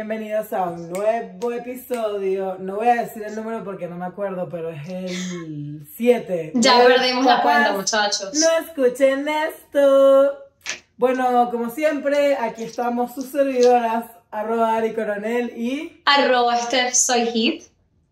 Bienvenidos a un nuevo episodio. No voy a decir el número porque no me acuerdo, pero es el 7. Ya perdimos la cuenta, muchachos. No escuchen esto. Bueno, como siempre, aquí estamos sus servidoras, arroba Ari Coronel y... Arroba Steph Soy Hit.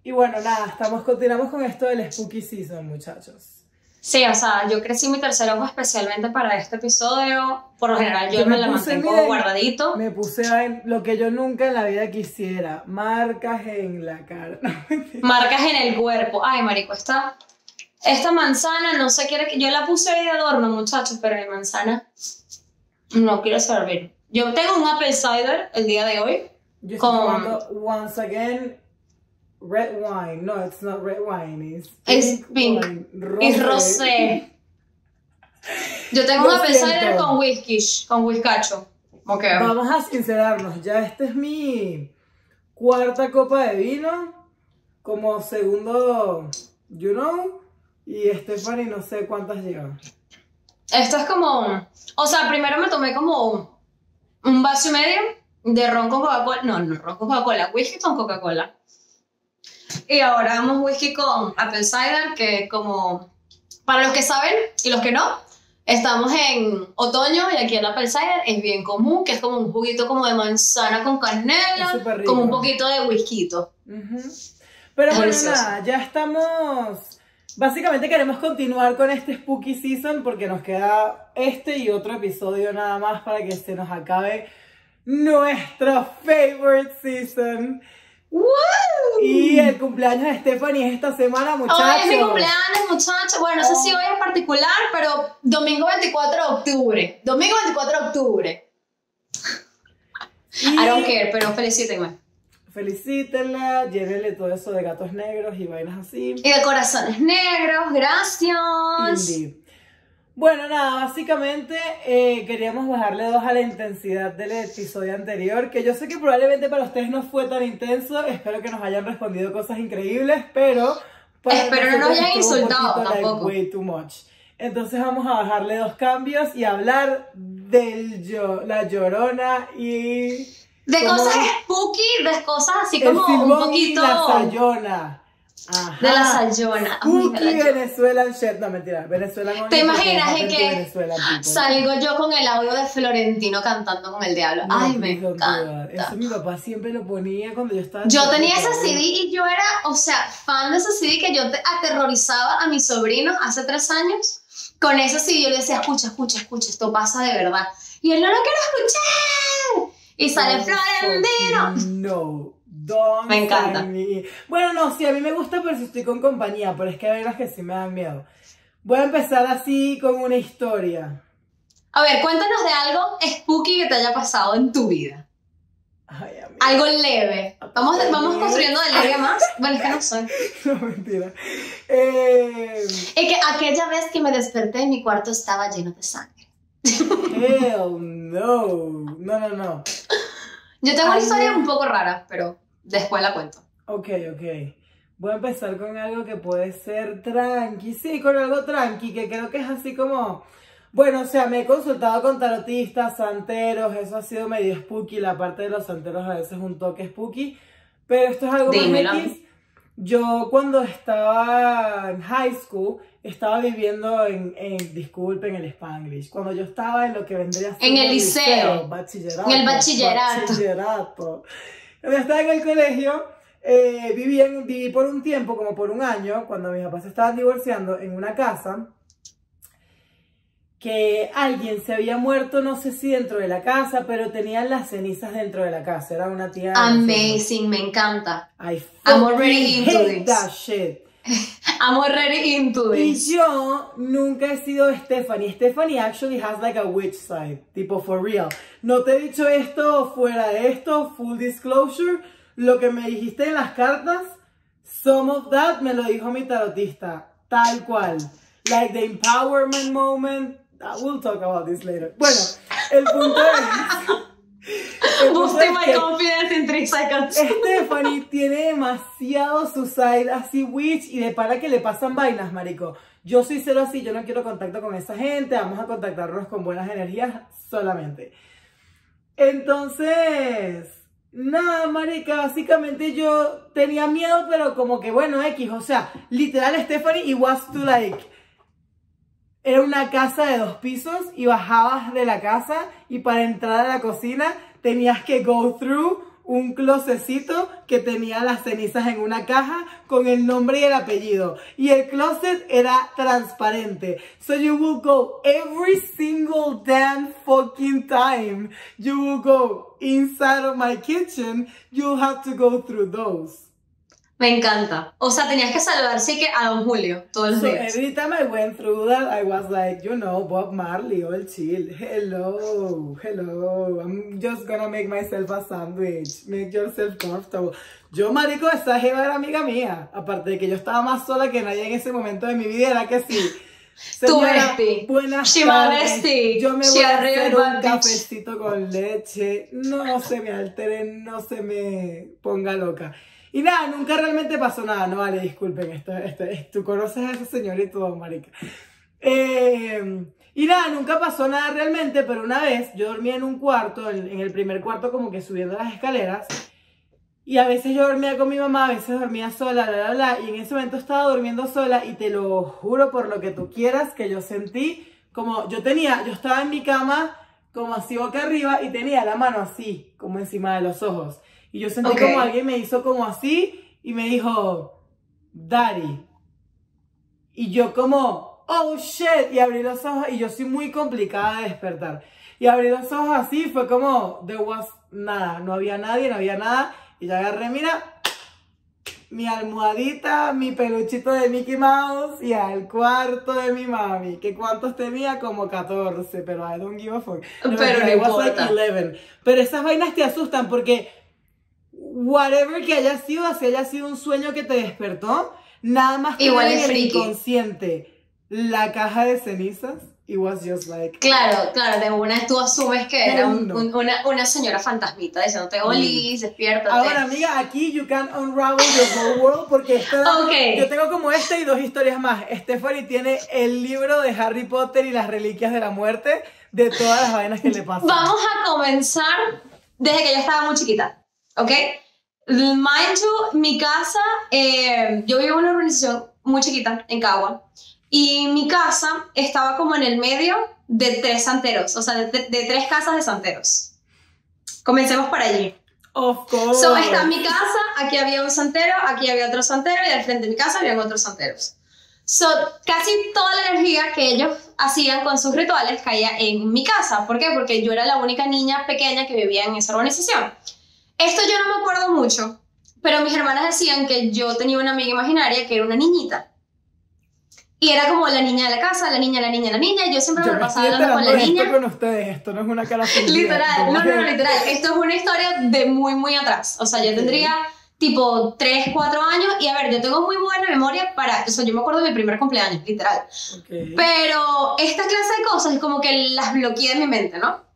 Y bueno, nada, estamos, continuamos con esto del Spooky Season, muchachos. Sí, o sea, yo crecí mi tercer ojo especialmente para este episodio. Por lo general yo, Yo me, me la mantengo miren, guardadito. Me puse a- lo que yo nunca en la vida quisiera, marcas en la cara. Marcas en el cuerpo. Ay, marico, esta, esta manzana no se quiere que... Yo la puse ahí de adorno, muchachos, pero mi manzana no quiere servir. Yo tengo un apple cider el día de hoy. Yo Con- once again red wine. No, it's not red wine. It's Es pink. wine, Y rosé. Yo tengo Lo un apple cider siento. con whisky, con whiskacho. Ok. Vamos a sincerarnos. Ya esta es mi cuarta copa de vino. Como segundo, you know. Y Stephanie no sé cuántas lleva. Esto es como. O sea, primero me tomé como un vaso y medio de ron con Coca-Cola. No, no, ron con Coca-Cola, whisky con Coca-Cola. Y ahora vamos whisky con apple cider, que como. Para los que saben y los que no, estamos en otoño y aquí el apple cider es bien común, que es como un juguito como de manzana con canela, como un poquito de whisky. Ujú. Pero Es bueno, nada, ya estamos. Básicamente queremos continuar con este Spooky Season porque nos queda este y otro episodio nada más para que se nos acabe nuestro favorite season. Y el cumpleaños de Stephanie es esta semana, muchachos. Hoy es mi cumpleaños, muchachos. Bueno, no sé si hoy en particular, pero domingo 24 de octubre. Domingo 24 de octubre. Y I don't care, pero felicítenme. Felicítenla, llévenle todo eso de gatos negros y vainas así. Y de corazones negros, gracias. Indeed. Bueno, nada, básicamente eh, queríamos bajarle dos a la intensidad del episodio anterior, que yo sé que probablemente para ustedes no fue tan intenso, espero que nos hayan respondido cosas increíbles, pero... para Espero no nos hayan un insultado like, tampoco. way too much. Entonces vamos a bajarle dos cambios y hablar del yo, la llorona y... De cosas spooky, de cosas así el como un silbón poquito. y la sayona. Ajá. De la sayona. Yo- Venezuelan shit. No, mentira. Venezuelan ¿Te imaginas que people. salgo yo con el audio de Florentino cantando con el diablo? No, Ay, me encanta. Eso mi papá siempre lo ponía cuando yo estaba Yo tenía ese CD y yo era, o sea, fan de ese CD que yo te- aterrorizaba a mis sobrinos hace tres años. Con ese CD yo le decía, escucha, escucha, escucha, esto pasa de verdad. Y él no lo quiero escuchar. Y sale No, Florentino. No. Don't Me encanta. me. Bueno, no, sí, a mí me gusta, pero si estoy con compañía, pero es que hay unas que sí me dan miedo. Voy a empezar así con una historia. A ver, cuéntanos de algo spooky que te haya pasado en tu vida. Ay. Algo leve. Vamos, vamos construyendo de leve más. Bueno, es que no sé. No, mentira. Eh, Es que aquella vez que me desperté, mi cuarto estaba lleno de sangre. hell no. No, no, no. Yo tengo una Ay, historia no. un poco rara, pero después la cuento. Ok, ok. Voy a empezar con algo que puede ser tranqui. Sí, con algo tranqui, que creo que es así como... Bueno, o sea, me he consultado con tarotistas, santeros, eso ha sido medio spooky, la parte de los santeros a veces es un toque spooky, pero esto es algo Dímelo. más X. Yo cuando estaba en high school, estaba viviendo en, en, disculpen el spanglish, cuando yo estaba en lo que vendría a ser En el liceo. bachillerato. En el bachillerato. bachillerato. Cuando estaba en el colegio, eh, viví, en- viví por un tiempo, como por un año, cuando mis papás se estaban divorciando, en una casa que alguien se había muerto, no sé si dentro de la casa, pero tenían las cenizas dentro de la casa. Era una tía. Amazing, me encanta. I I'm already into hate this. that shit. I'm already into Y this. yo nunca he sido Stephanie. Stephanie actually has like a witch side, tipo for real. No te he dicho esto fuera de esto, full disclosure. Lo que me dijiste en las cartas, some of that me lo dijo mi tarotista, tal cual. Like the empowerment moment. Uh, We'll talk about this later. Bueno, el punto es. Boosting my confidence in seconds. Stephanie tiene demasiado su side así witch y de para que le pasan vainas, marico. Yo soy cero así, yo no quiero contacto con esa gente, vamos a contactarnos con buenas energías solamente. Entonces, nada, marica, básicamente yo tenía miedo, pero como que bueno, X, o sea, literal Stephanie, it was to like, era una casa de dos pisos y bajabas de la casa y para entrar a la cocina tenías que go through un closecito que tenía las cenizas en una caja con el nombre y el apellido. Y el closet era transparente. So you will go every single damn fucking time you will go inside of my kitchen, you'll have to go through those. Me encanta. O sea, tenías que saludar sí que a Don Julio todos los So días. every time I went through that, I was like, you know, Bob Marley, all chill. Hello, hello. I'm just gonna make myself a sandwich. Make yourself comfortable. Yo, marico, esa jeva era amiga mía. Aparte de que yo estaba más sola que nadie en ese momento de mi vida, era que sí. Tu Señora, bestie. Buenas tardes. Yo me voy a hacer un cafecito con leche. No se me altere, no se me ponga loca. Y nada, nunca realmente pasó nada. No vale, disculpen, esto, esto, es- tú conoces a ese señor y todo, marica. Eh, y nada, nunca pasó nada realmente, pero una vez yo dormía en un cuarto, en, en el primer cuarto como que subiendo las escaleras, y a veces yo dormía con mi mamá, a veces dormía sola, bla, bla, bla, y en ese momento estaba durmiendo sola y te lo juro por lo que tú quieras que yo sentí como yo tenía, yo estaba en mi cama como así boca arriba y tenía la mano así, como encima de los ojos. Y yo sentí Ok. como alguien me hizo como así y me dijo, Daddy. Y yo como, oh shit, y abrí los ojos y yo soy muy complicada de despertar. Y abrí los ojos así, fue como, there was nada, no había nadie, no había nada. Y yo agarré, mira, mi almohadita, mi peluchito de Mickey Mouse y al cuarto de mi mami. ¿Que cuántos tenía? Como 14, pero I don't give a fuck. Pero mentira, no was like importa. 11. Pero esas vainas te asustan porque whatever que haya sido, si haya sido un sueño que te despertó, nada más que Igual en el inconsciente la caja de cenizas, it was just like Claro, claro, de una tú asumes que era un- un- una, una señora fantasmita diciéndote, Olis, despiértate. Ahora, amiga, aquí you can unravel your whole world porque esto, Ok. yo tengo como esta y dos historias más. Stephanie tiene el libro de Harry Potter y las reliquias de la muerte de todas las vainas que le pasan. Vamos a comenzar desde que yo estaba muy chiquita, ¿ok? Mind you, mi casa, eh, yo vivo en una organización muy chiquita, en Cagua, y mi casa estaba como en el medio de tres santeros, o sea, de, de- de tres casas de santeros. Comencemos por allí. Of course. So, está mi casa, aquí había un santero, aquí había otro santero y al frente de mi casa habían otros santeros. So, casi toda la energía que ellos hacían con sus rituales caía en mi casa. ¿Por qué? Porque yo era la única niña pequeña que vivía en esa organización. Esto yo no me acuerdo mucho, pero mis hermanas decían que yo tenía una amiga imaginaria que era una niñita. Y era como la niña de la casa, la niña, la niña, la niña. Yo siempre Yo me pasaba hablando con la niña. esto con ustedes, esto no es una cara. Literal, no, no, no, literal. Esto es una historia de muy, muy atrás. O sea, yo tendría tipo 3, 4 años y a ver, yo tengo muy buena memoria para, o sea, yo me acuerdo de mi primer cumpleaños, literal. Ok. Pero esta clase de cosas es como que las bloqueé de mi mente, ¿no?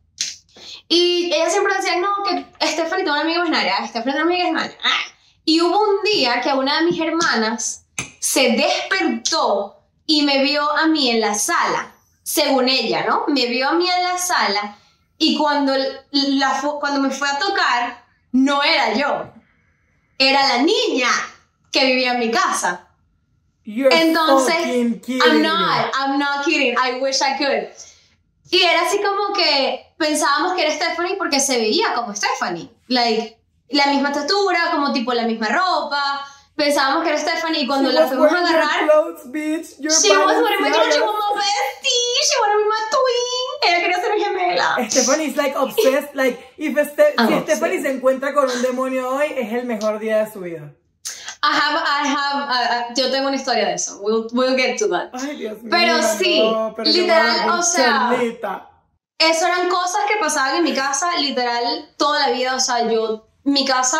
Y ella siempre decía, no, que Stephanie tiene una amiga imaginaria, Stephanie tiene una amiga imaginaria. Ah. Y hubo un día que una de mis hermanas se despertó y me vio a mí en la sala, según ella, ¿no? Me vio a mí en la sala y cuando, la, cuando me fue a tocar, no era yo, era la niña que vivía en mi casa. You're Entonces, I'm not, I'm not kidding, I wish I could. Y era así como que pensábamos que era Stephanie porque se veía como Stephanie. Like, la misma estatura, como tipo la misma ropa. Pensábamos que era Stephanie y cuando She la was fuimos a agarrar, clothes, bitch. Your she was wearing my clothes, she was my bestie, she wanted to be my twin. Ella quería ser mi gemela. Stephanie is like obsessed, like if Ste- I'm si obsessed. Stephanie se encuentra con un demonio hoy, es el mejor día de su vida. I have, I have, uh, yo tengo una historia de eso. We'll, we'll get to that. Ay, Dios mío. Pero sí, no, pero literal, o sea. Eso eran cosas que pasaban en mi casa literal toda la vida. O sea, yo, mi casa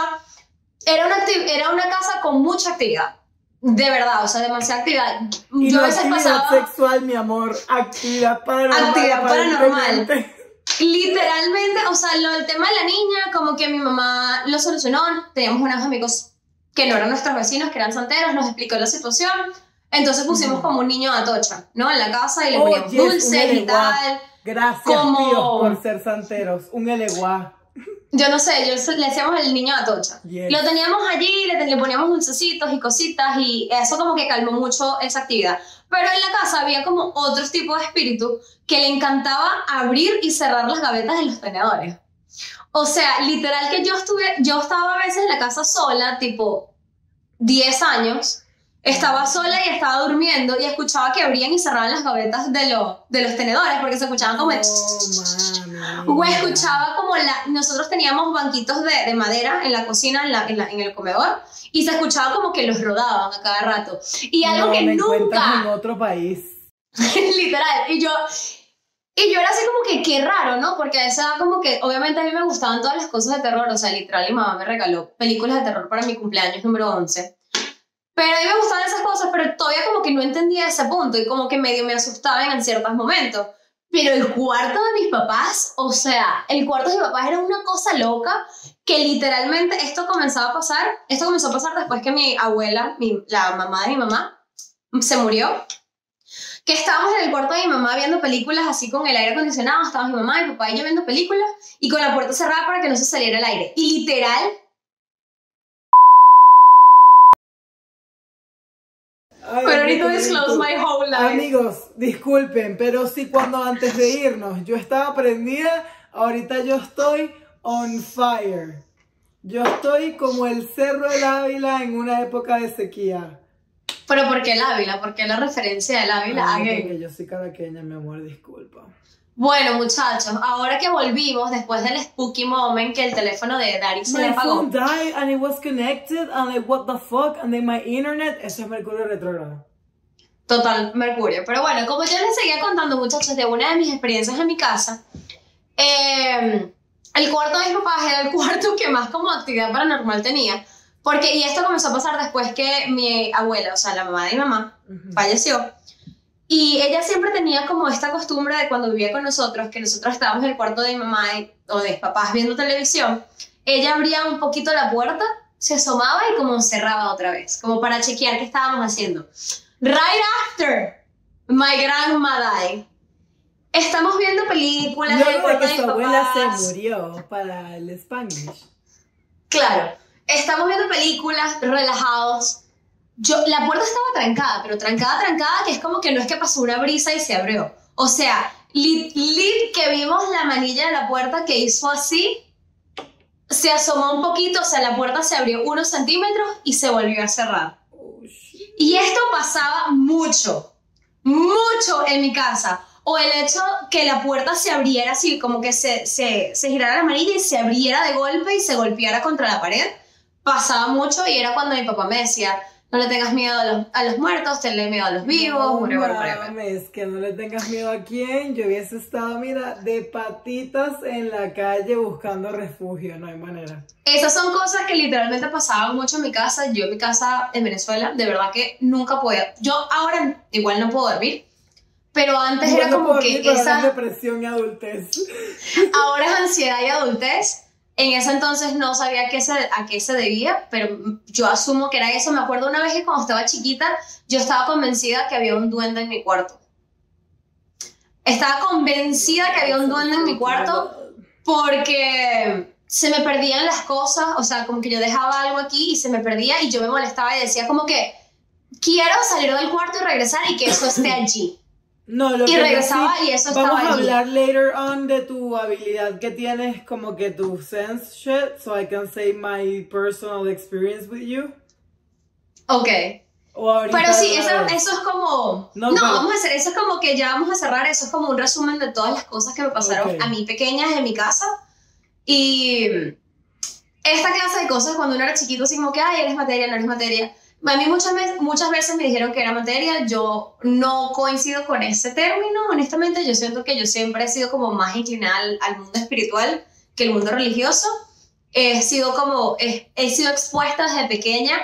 era una, era una casa con mucha actividad. De verdad, o sea, demasiada actividad. Y yo no a veces actividad pasaba sexual, mi amor. Actividad paranormal. Actividad paranormal. literalmente, o sea, lo del tema de la niña, como que mi mamá lo solucionó. Teníamos unos amigos que no eran nuestros vecinos, que eran santeros, nos explicó la situación. Entonces pusimos como un niño de atocha, ¿no? En la casa y le Oh, poníamos yes, dulces y tal. Gracias, Como- tíos, por ser santeros. Un eleguá. yo no sé, yo le decíamos el niño Atocha. Yes. Lo teníamos allí, le, le poníamos dulcecitos y cositas y eso como que calmó mucho esa actividad. Pero en la casa había como otros tipos de espíritu que le encantaba abrir y cerrar las gavetas de los tenedores. O sea, literal que yo estuve, yo estaba a veces en la casa sola, tipo 10 años, estaba sola y estaba durmiendo y escuchaba que abrían y cerraban las gavetas de, los de los tenedores porque se escuchaban como... Oh, o escuchaba como la... Nosotros teníamos banquitos de, de madera en la cocina, en, la, en, la- en el comedor, y se escuchaba como que los rodaban a cada rato. Y algo No, que me encuentras en nunca, otro país. literal, y yo... Y yo era así como que qué raro, ¿no? Porque a esa edad como que obviamente a mí me gustaban todas las cosas de terror, o sea, literal mi mamá me regaló películas de terror para mi cumpleaños número 11. Pero a mí me gustaban esas cosas, pero todavía como que no entendía ese punto y como que medio me asustaban en ciertos momentos. Pero el cuarto de mis papás, o sea, el cuarto de mis papás era una cosa loca que literalmente esto comenzaba a pasar, esto comenzó a pasar después que mi abuela, mi- la mamá de mi mamá, se murió. Que estábamos en el cuarto de mi mamá viendo películas así con el aire acondicionado, estábamos mi mamá, mi papá y yo viendo películas y con la puerta cerrada para que no se saliera el aire. Y literal, Ay, pero ahorita disclose my whole life. Amigos, disculpen, pero sí cuando antes de irnos yo estaba prendida, ahorita yo estoy on fire. Yo estoy como el Cerro del Ávila en una época de sequía. Pero ¿por qué el Ávila? ¿Por qué la referencia del Ávila? Ay, Again. porque yo soy caraqueña, mi amor, disculpa. Bueno, muchachos, ahora que volvimos después del spooky moment que el teléfono de Dari se le My apagó. phone died and it was connected and like what the fuck and then my internet, eso es Mercurio retrógrado. Total, Mercurio. Pero bueno, como yo les seguía contando, muchachos, de una de mis experiencias en mi casa, eh, el cuarto de mis papás era el cuarto que más como actividad paranormal tenía. Porque, y esto comenzó a pasar después que mi abuela, o sea, la mamá de mi mamá, Ujú. falleció. Y ella siempre tenía como esta costumbre de cuando vivía con nosotros, que nosotros estábamos en el cuarto de mi mamá y- o de mis papás viendo televisión, ella abría un poquito la puerta, se asomaba y como cerraba otra vez, como para chequear qué estábamos haciendo. Right after my grandma died, estamos viendo películas Luego de que su abuela papás. se murió para el Spanglish. Claro, estamos viendo películas, relajados. Yo, la puerta estaba trancada, pero trancada, trancada, que es como que no es que pasó una brisa y se abrió. O sea, lit, lit que vimos la manilla de la puerta que hizo así, se asomó un poquito, o sea, la puerta se abrió unos centímetros y se volvió a cerrar. Y esto pasaba mucho, mucho en mi casa. O el hecho que la puerta se abriera así, como que se, se, se girara la manilla y se abriera de golpe y se golpeara contra la pared. Pasaba mucho y era cuando mi papá me decía, no le tengas miedo a los, a los muertos, tenle miedo a los vivos, No whatever, whatever". mames, que no le tengas miedo a quién. Yo hubiese estado, mira, de patitas en la calle buscando refugio, no hay manera. Esas son cosas que literalmente pasaban mucho en mi casa. Yo en mi casa en Venezuela, de verdad que nunca podía. Yo ahora igual no puedo dormir, pero antes era como que esa... es depresión y adultez. Ahora es ansiedad y adultez. En ese entonces no sabía qué se, a qué se debía, pero yo asumo que era eso. Me acuerdo una vez que cuando estaba chiquita, yo estaba convencida que había un duende en mi cuarto. Estaba convencida que había un duende en mi cuarto porque se me perdían las cosas, o sea, como que yo dejaba algo aquí y se me perdía y yo me molestaba y decía como que quiero salir del cuarto y regresar y que eso esté allí. No, lo Y que regresaba sí- y eso Vamos estaba a allí. hablar later on de tu habilidad que tienes, como que tu sense shit, so I can say my personal experience with you. Ok. Pero sí, eso, eso es como... No, No, pero- vamos a hacer, eso es como que ya vamos a cerrar, eso es como un resumen de todas las cosas que me pasaron Ok. a mí pequeñas en mi casa. Y esta clase de cosas cuando uno era chiquito, así como que, ay, eres materia, no eres materia. A mí muchas, veces- muchas veces me dijeron que era materia, yo no coincido con ese término, honestamente, yo siento que yo siempre he sido como más inclinada al, al mundo espiritual que el mundo religioso. He sido como, he, he sido expuesta desde pequeña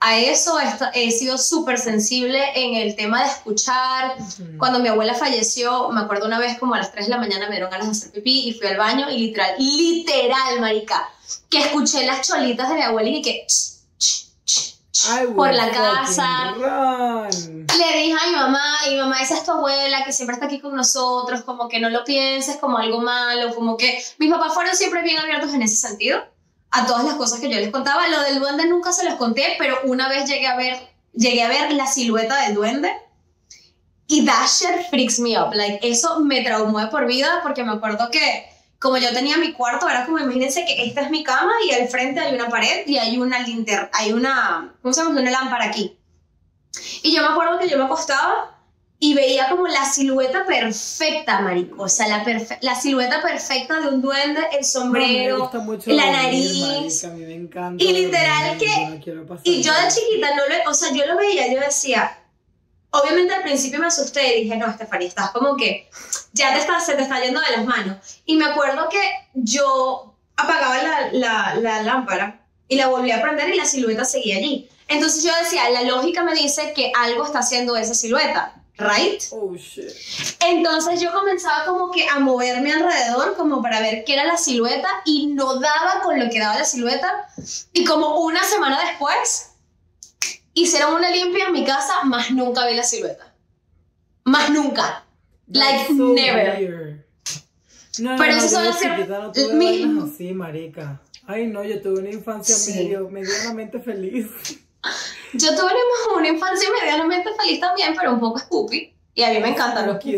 a eso, he, sido súper sensible en el tema de escuchar. Cuando mi abuela falleció, me acuerdo una vez como a las 3 de la mañana me dieron ganas de hacer pipí y fui al baño y literal, literal, marica, que escuché las cholitas de mi abuela y que por la casa. run. Le dije a mi mamá, y mi mamá, esa es tu abuela, que siempre está aquí con nosotros, como que no lo pienses como algo malo, como que mis papás fueron siempre bien abiertos en ese sentido, a todas las cosas que yo les contaba. Lo del duende nunca se los conté, pero una vez llegué a ver, llegué a ver la silueta del duende. Y shit freaks me up. Like, eso me traumó de por vida porque me acuerdo que como yo tenía mi cuarto, era como imagínense que esta es mi cama y al frente hay una pared y hay una linterna, hay una, ¿cómo se llama? Una lámpara aquí. Y yo me acuerdo que yo me acostaba y veía como la silueta perfecta, marico. O sea, la, perfe- la silueta perfecta de un duende, el No, sombrero, mucho la nariz. marica, a mí me encanta Y literal dormir, que- no Y yo de chiquita no lo, o sea, yo lo veía, yo decía, obviamente al principio me asusté y dije, no, Estefania, estás como que ya te está, se te está yendo de las manos. Y me acuerdo que yo apagaba la, la, la lámpara y la volví a prender y la silueta seguía allí. Entonces yo decía, la lógica me dice que algo está haciendo esa silueta, ¿right? Oh shit. Entonces yo comenzaba como que a moverme alrededor como para ver qué era la silueta y no daba con lo que daba la silueta. Y como una semana después hicieron una limpia en mi casa, más nunca vi la silueta. Más nunca. Like, so never. weird. No, no, Pero no, eso yo son las no tuve mi- vainas así, marica. Ay, no, yo tuve una infancia Sí. medio, medianamente feliz. Yo tuve una- infancia medianamente feliz también, pero un poco stupid. Y a mí me encantan los Spooky,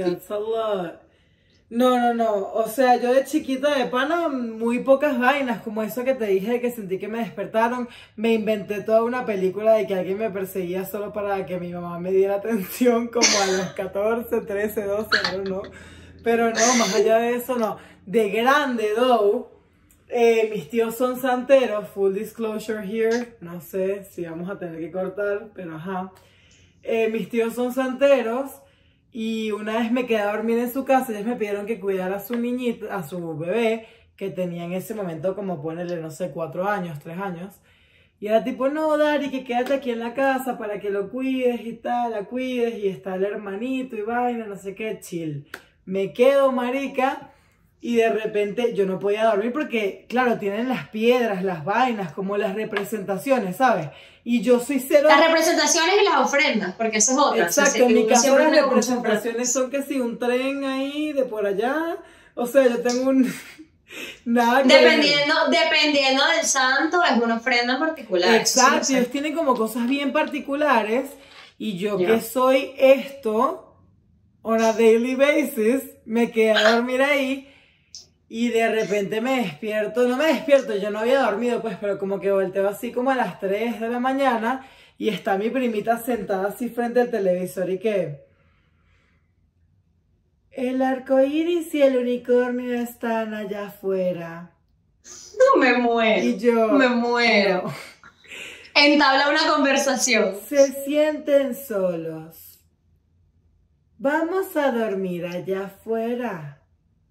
No, no, no. O sea, yo de chiquita de pana, muy pocas vainas, como eso que te dije que sentí que me despertaron. Me inventé toda una película de que alguien me perseguía solo para que mi mamá me diera atención, como a los 14, 13, 12, no, no. Pero no, más allá de eso, no. De grande, though, eh, mis tíos son santeros, full disclosure here. No sé si vamos a tener que cortar, pero ajá. Eh, mis tíos son santeros. Y una vez me quedé a dormir en su casa, ellos me pidieron que cuidara a su niñita, a su bebé, que tenía en ese momento como ponerle, no sé, cuatro años, tres años. Y era tipo, no, Dari, que quédate aquí en la casa para que lo cuides y tal, la cuides, y está el hermanito y vaina, no sé qué, chill. Me quedo, marica, y de repente yo no podía dormir porque, claro, tienen las piedras, las vainas, como las representaciones, ¿sabes? Y yo soy cero... Las representaciones y las ofrendas, porque eso es otra. Exacto, en mi caso las representaciones son que si un tren ahí de por allá, o sea, yo tengo un... Nada que ver. Dependiendo, dependiendo del santo, es una ofrenda en particular. sí Exacto, ellos tienen como cosas bien particulares y yo que soy esto, on a daily basis, me quedé a dormir ahí y de repente me despierto, no me despierto, yo no había dormido pues, pero como que volteo así como a las 3 de la mañana y está mi primita sentada así frente al televisor y que... El arco iris y el unicornio están allá afuera. Me muero. Y yo... Me muero. no. Entabla una conversación. Se sienten solos. Vamos a dormir allá afuera.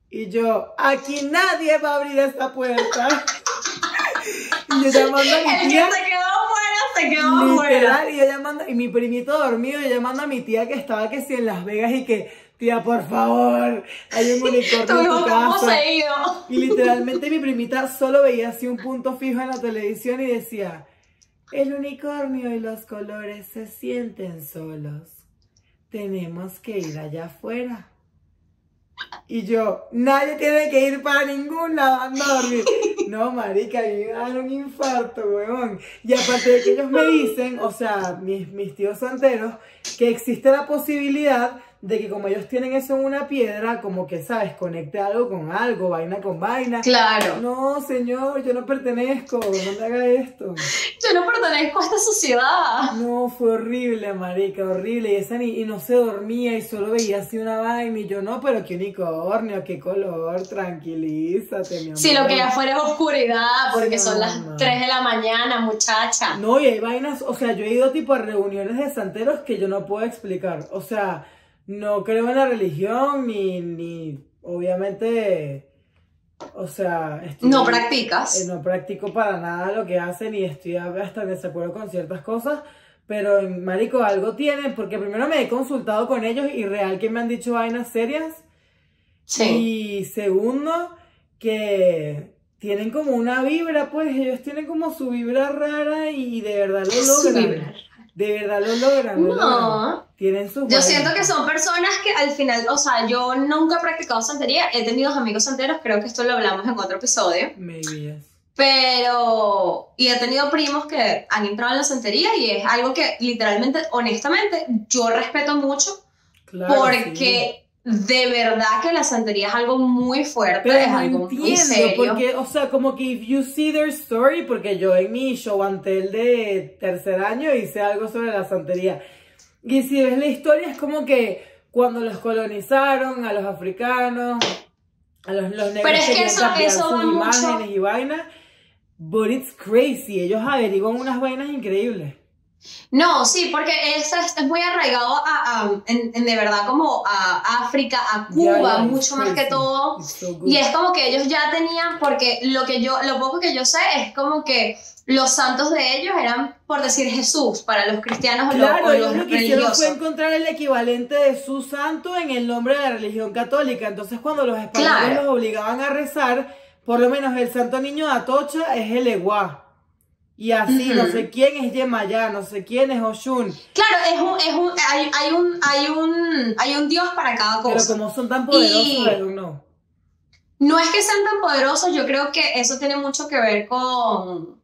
Y yo, aquí nadie va a abrir esta puerta. y yo llamando a mi El que tía. se quedó afuera, se quedó. Literal, y yo llamando, y mi primito dormido, yo llamando a mi tía que estaba que si en Las Vegas y que, tía, por favor, hay un unicornio en tu casa. Y literalmente mi primita solo veía así un punto fijo en la televisión y decía, el unicornio y los colores se sienten solos. Tenemos que ir allá afuera. Y yo, nadie tiene que ir para ningún lado anda a dormir. No, marica, me dan un infarto, weón. Y aparte de que ellos me dicen, o sea, mis, mis tíos santeros, que existe la posibilidad de que como ellos tienen eso en una piedra, como que, ¿sabes? Conecte algo con algo, vaina con vaina. Claro. No, señor, yo no pertenezco, no me haga esto. Yo no pertenezco a esta sociedad. No, fue horrible, marica, horrible. Y, esa ni, y no se dormía y solo veía así una vaina. Y yo, no, pero qué unicornio, qué color, tranquilízate, mi amor. Si lo que afuera es oscuridad, porque Sí, son las mamá. 3 de la mañana, muchacha. No, y hay vainas, o sea, yo he ido tipo a reuniones de santeros que yo no puedo explicar. O sea, no creo en la religión, ni, ni obviamente, o sea, estoy- No practicas. Eh, no practico para nada lo que hacen y estoy hasta en desacuerdo con ciertas cosas, pero en marico algo tienen, porque primero me he consultado con ellos y real que me han dicho vainas serias Sí. y segundo que tienen como una vibra, pues ellos tienen como su vibra rara y de verdad lo Su logran. vibra. De verdad lo logran. lo logran. No. Tienen sus Yo siento que son personas que al final, o sea, yo nunca he practicado santería, he tenido amigos santeros, creo que esto lo hablamos en otro episodio, Maybe, yes. pero, y he tenido primos que han entrado en la santería y es algo que literalmente, honestamente, yo respeto mucho Claro, sí. De verdad que la santería es algo muy fuerte, Pero es algo muy entiendo, serio. porque, o sea, como que if you see their story, porque yo en mi show antel de tercer año hice algo sobre la santería. Y si ves la historia, es como que cuando los colonizaron a los africanos, a los, los negros Pero es que eso- eso sus va mucho- imágenes y vainas. But it's crazy, ellos averiguan unas vainas increíbles. No, sí, porque es, es, muy arraigado a, a- en, en de verdad como a África, a Cuba, Yeah, yeah, mucho más que todo. So. Y es como que ellos ya tenían, porque lo que yo, lo poco que yo sé es como que los santos de ellos eran, por decir Jesús, para los cristianos Claro, o los lo que hicieron fue encontrar el equivalente de su santo en el nombre de la religión católica. Entonces, cuando los españoles Claro. los obligaban a rezar, por lo menos el santo niño de Atocha es el Eguá. Y así, no sé quién es Yemayá, no sé quién es Oshun. Claro, es un, es un, hay, hay un, hay un, hay un Dios para cada Pero cosa. como son tan poderosos, Y- know. No es que sean tan poderosos, yo creo que eso tiene mucho que ver con,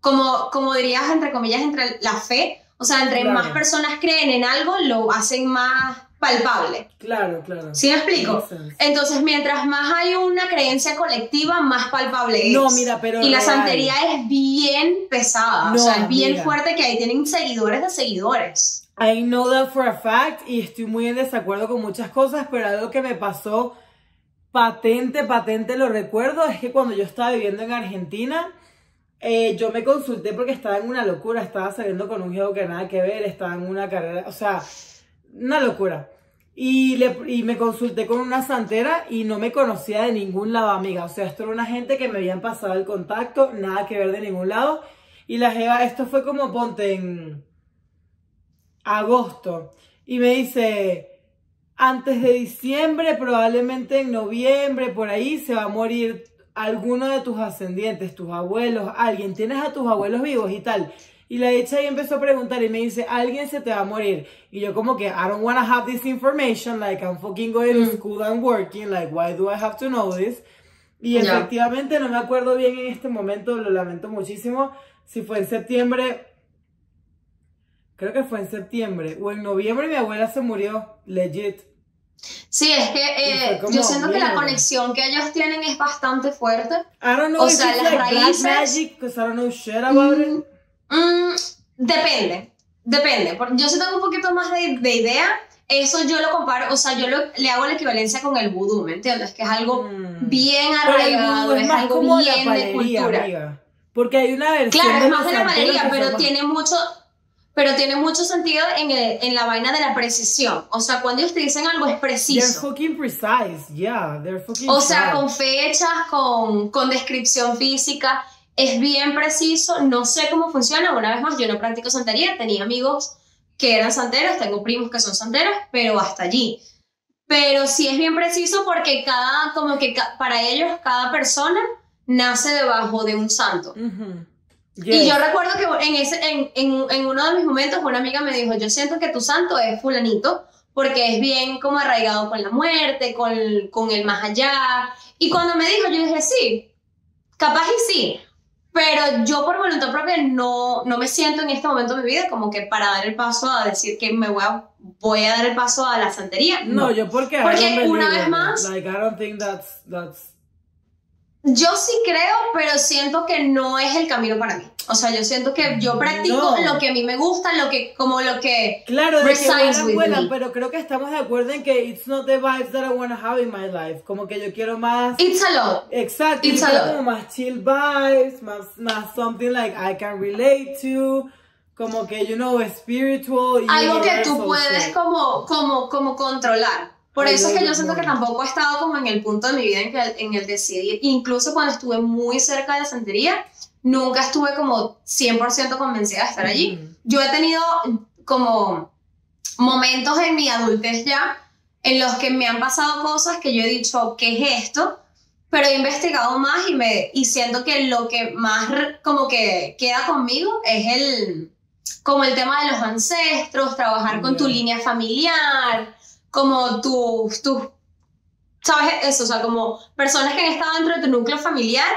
como, como dirías, entre comillas, entre la fe. O sea, entre Claro. más personas creen en algo, lo hacen más palpable. Claro, claro. ¿Sí me explico? Entonces, mientras más hay una creencia colectiva, más palpable es. No, mira, pero Y la real. santería es bien pesada, o sea, es bien fuerte que ahí tienen seguidores de seguidores. I know that for a fact y estoy muy en desacuerdo con muchas cosas, pero algo que me pasó patente, patente lo recuerdo, es que cuando yo estaba viviendo en Argentina, eh, yo me consulté porque estaba en una locura, estaba saliendo con un geo que nada que ver, estaba en una carrera, o sea, una locura. Y, le, y me consulté con una santera y no me conocía de ningún lado, amiga. O sea, esto era una gente que me habían pasado el contacto, nada que ver de ningún lado. Y la jeva, esto fue como ponte en agosto. Y me dice, antes de diciembre, probablemente en noviembre, por ahí, se va a morir alguno de tus ascendientes, tus abuelos, alguien. Tienes a tus abuelos vivos y tal. Y la hecha ahí empezó a preguntar y me dice, alguien se te va a morir. Y yo como que, I don't wanna have this information, like I'm fucking going to Mm. school and working, like why do I have to know this? Y Ya. efectivamente no me acuerdo bien en este momento, lo lamento muchísimo, si fue en septiembre, creo que fue en septiembre, o en noviembre mi abuela se murió, legit. Sí, es que eh, como, yo siento que la conexión que ellos tienen es bastante fuerte. I don't know O if sea, it's las like black raíces- magic, because I don't know shit about it. Mm, depende, depende. Por- Yo sí tengo un poquito más de, de idea. Eso yo lo comparo, o sea, yo lo- le hago la equivalencia con el vudú, ¿me entiendes? Que es algo Mm. bien arraigado, es, es más algo como la bien de palería, cultura. amiga. Porque hay una versión Claro, es más de la palería, pero tiene mucho, pero tiene mucho sentido en, el- en la vaina de la precisión. O sea, cuando ellos te dicen algo es They're preciso. fucking precise, yeah, they're fucking O sea, sharp. con fechas, con, con descripción física, es bien preciso. No sé cómo funciona. Una vez más, yo no practico santería. Tenía amigos que eran santeros, tengo primos que son santeros, pero hasta allí. Pero sí es bien preciso porque cada, como que ca- para ellos, cada persona nace debajo de un santo. Y Yes. yo recuerdo que en, ese, en, en, en uno de mis momentos una amiga me dijo, yo siento que tu santo es fulanito porque es bien como arraigado con la muerte, con, con el más allá. Y cuando me dijo, yo dije, sí, capaz y sí. Pero yo por voluntad propia no, no me siento en este momento de mi vida como que para dar el paso a decir que me voy a, voy a dar el paso a la santería. No, yo porque, Porque una vez más- like I don't think that's that's Yo sí creo, pero siento que no es el camino para mí. O sea, yo siento que yo practico No. lo que a mí me gusta, lo que, como lo que Claro, de que buena, pero creo que estamos de acuerdo en que it's not the vibes that I want to have in my life. Como que yo quiero más. It's a lot. Exacto, it's a lot. como más chill vibes, más, más something like I can relate to. Como que, you know, spiritual. y Algo que tú puedes como, como, como controlar. Por Ay, eso es que yo siento que tampoco he estado como en el punto de mi vida en, que, en el decidir. Incluso cuando estuve muy cerca de la santería, nunca estuve como 100% convencida de estar allí. Yo he tenido como momentos en mi adultez ya en los que me han pasado cosas que yo he dicho, ¿qué es esto? pero he investigado más y, me, y siento que lo que más como que queda conmigo es el, como el tema de los ancestros, trabajar con tu línea familiar, como tus, tu, ¿sabes? Eso, o sea, como personas que han estado dentro de tu núcleo familiar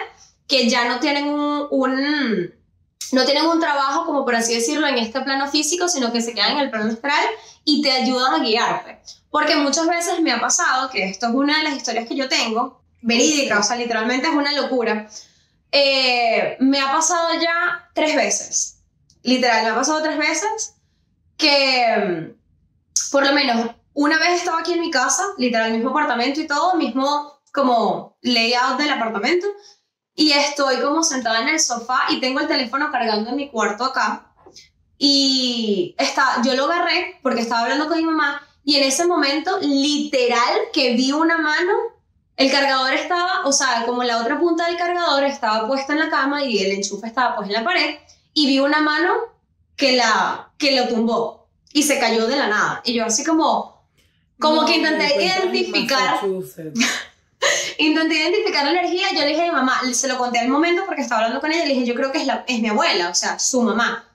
que ya no tienen un, un no tienen un trabajo, como por así decirlo, en este plano físico, sino que se quedan en el plano astral y te ayudan a guiarte. Porque muchas veces me ha pasado, que esto es una de las historias que yo tengo, verídica, o sea, literalmente es una locura. Eh, me ha pasado ya tres veces, literal, me ha pasado tres veces que por lo menos una vez estaba aquí en mi casa, literal, mismo apartamento y todo, mismo como layout del apartamento, y estoy como sentada en el sofá y tengo el teléfono cargando en mi cuarto acá. Y está, yo lo agarré porque estaba hablando con mi mamá y en ese momento literal que vi una mano el cargador estaba, o sea, como la otra punta del cargador estaba puesta en la cama y el enchufe estaba pues en la pared y vi una mano que la que lo tumbó y se cayó de la nada y yo así como como que intenté identificar intenté identificar la energía yo le dije a mi mamá se lo conté al momento porque estaba hablando con ella le dije yo creo que es la es mi abuela o sea su mamá